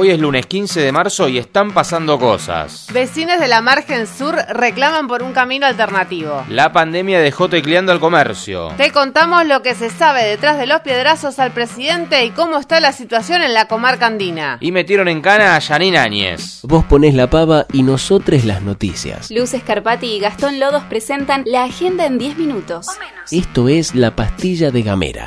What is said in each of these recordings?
Hoy es lunes 15 de marzo y están pasando cosas. Vecinos de la margen sur reclaman por un camino alternativo. La pandemia dejó tecleando al comercio. Te contamos lo que se sabe detrás de los piedrazos al presidente y cómo está la situación en la comarca andina. Y metieron en cana a Janine Áñez. Vos ponés la pava y nosotros las noticias. Luz Escarpati y Gastón Lodos presentan la agenda en 10 minutos. Esto es la pastilla de Gamera.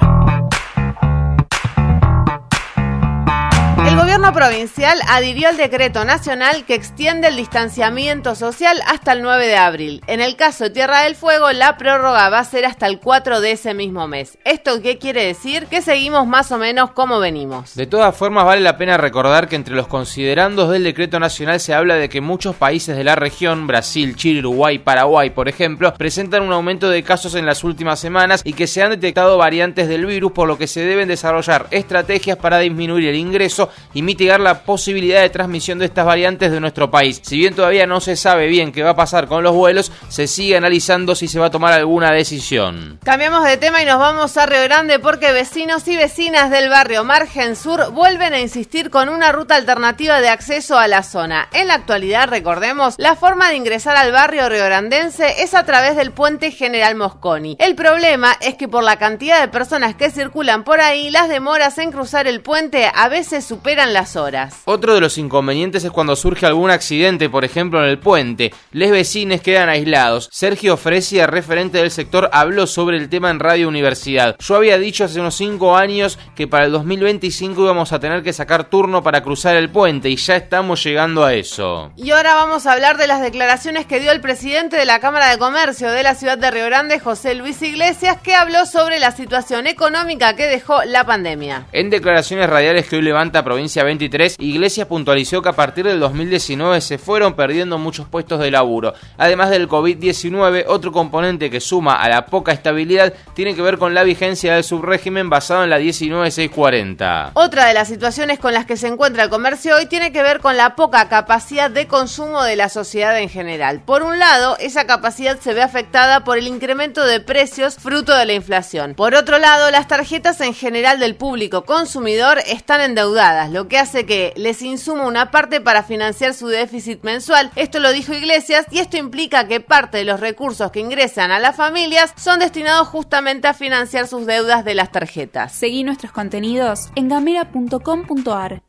Gobierno provincial adhirió al decreto nacional que extiende el distanciamiento social hasta el 9 de abril. En el caso de Tierra del Fuego, la prórroga va a ser hasta el 4 de ese mismo mes. ¿Esto qué quiere decir? Que seguimos más o menos como venimos. De todas formas, vale la pena recordar que entre los considerandos del decreto nacional se habla de que muchos países de la región, Brasil, Chile, Uruguay, Paraguay, por ejemplo, presentan un aumento de casos en las últimas semanas y que se han detectado variantes del virus, por lo que se deben desarrollar estrategias para disminuir el ingreso y mitigar la posibilidad de transmisión de estas variantes de nuestro país. Si bien todavía no se sabe bien qué va a pasar con los vuelos, se sigue analizando si se va a tomar alguna decisión. Cambiamos de tema y nos vamos a Río Grande porque vecinos y vecinas del barrio Margen Sur vuelven a insistir con una ruta alternativa de acceso a la zona. En la actualidad, recordemos, la forma de ingresar al barrio riograndense es a través del puente General Mosconi. El problema es que por la cantidad de personas que circulan por ahí, las demoras en cruzar el puente a veces superan las horas. Otro de los inconvenientes es cuando surge algún accidente, por ejemplo en el puente. Les vecines quedan aislados. Sergio Fresia, referente del sector, habló sobre el tema en Radio Universidad. Yo había dicho hace unos 5 años que para el 2025 íbamos a tener que sacar turno para cruzar el puente y ya estamos llegando a eso. Y ahora vamos a hablar de las declaraciones que dio el presidente de la Cámara de Comercio de la ciudad de Río Grande, José Luis Iglesias, que habló sobre la situación económica que dejó la pandemia. En declaraciones radiales que hoy levanta Provincia 23, Iglesias puntualizó que a partir del 2019 se fueron perdiendo muchos puestos de laburo. Además del COVID-19, otro componente que suma a la poca estabilidad tiene que ver con la vigencia del subrégimen basado en la 19640. Otra de las situaciones con las que se encuentra el comercio hoy tiene que ver con la poca capacidad de consumo de la sociedad en general. Por un lado, esa capacidad se ve afectada por el incremento de precios fruto de la inflación. Por otro lado, las tarjetas en general del público consumidor están endeudadas, lo que hace que les insuma una parte para financiar su déficit mensual. Esto lo dijo Iglesias y esto implica que parte de los recursos que ingresan a las familias son destinados justamente a financiar sus deudas de las tarjetas. Seguí nuestros contenidos en gamera.com.ar.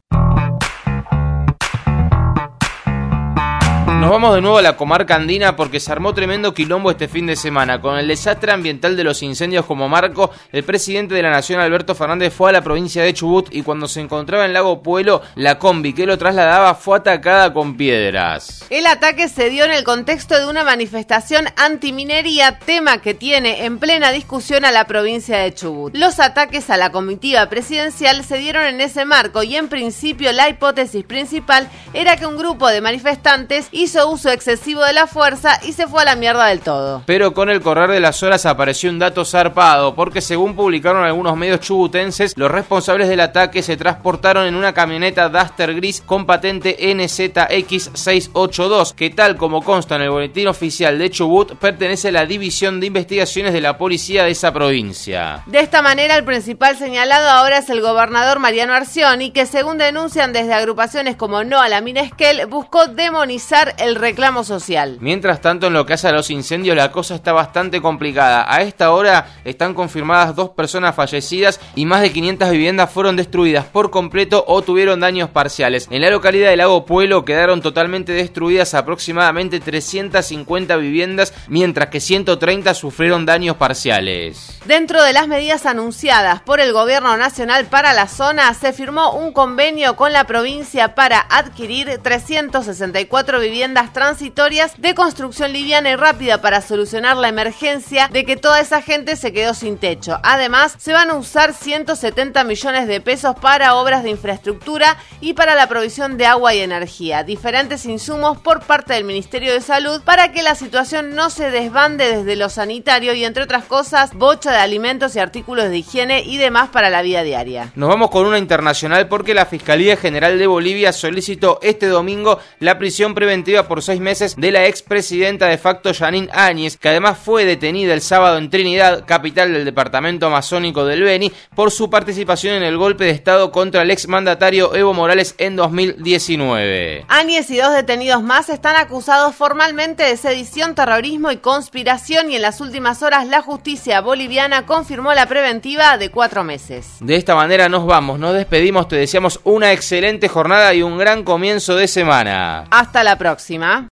Nos vamos de nuevo a la comarca andina porque se armó tremendo quilombo este fin de semana. Con el desastre ambiental de los incendios como marco, el presidente de la Nación, Alberto Fernández, fue a la provincia de Chubut y cuando se encontraba en Lago Pueblo, la combi que lo trasladaba fue atacada con piedras. El ataque se dio en el contexto de una manifestación antiminería, tema que tiene en plena discusión a la provincia de Chubut. Los ataques a la comitiva presidencial se dieron en ese marco y en principio la hipótesis principal era que un grupo de manifestantes hizo uso excesivo de la fuerza y se fue a la mierda del todo. Pero con el correr de las horas apareció un dato zarpado, porque según publicaron algunos medios chubutenses, los responsables del ataque se transportaron en una camioneta Duster gris con patente NZX682, que tal como consta en el boletín oficial de Chubut, pertenece a la División de Investigaciones de la Policía de esa provincia. De esta manera, el principal señalado ahora es el gobernador Mariano Arcioni, que según denuncian desde agrupaciones como No a la Mina Esquel, buscó demonizar el reclamo social. Mientras tanto, en lo que hace a los incendios, la cosa está bastante complicada. A esta hora están confirmadas dos personas fallecidas y más de 500 viviendas fueron destruidas por completo o tuvieron daños parciales. En la localidad de Lago Pueblo quedaron totalmente destruidas aproximadamente 350 viviendas, mientras que 130 sufrieron daños parciales. Dentro de las medidas anunciadas por el gobierno nacional para la zona, se firmó un convenio con la provincia para adquirir 364 viviendas transitorias de construcción liviana y rápida para solucionar la emergencia de que toda esa gente se quedó sin techo. Además, se van a usar 170 millones de pesos para obras de infraestructura y para la provisión de agua y energía, diferentes insumos por parte del Ministerio de Salud para que la situación no se desbande desde lo sanitario y entre otras cosas, bocha de alimentos y artículos de higiene y demás para la vida diaria. Nos vamos con una internacional porque la Fiscalía General de Bolivia solicitó este domingo la prisión preventiva preventiva por seis meses de la expresidenta de facto Janine Áñez, que además fue detenida el sábado en Trinidad, capital del departamento amazónico del Beni, por su participación en el golpe de Estado contra el exmandatario Evo Morales en 2019. Áñez y dos detenidos más están acusados formalmente de sedición, terrorismo y conspiración y en las últimas horas la justicia boliviana confirmó la preventiva de cuatro meses. De esta manera nos vamos, nos despedimos, te deseamos una excelente jornada y un gran comienzo de semana. Hasta la próxima.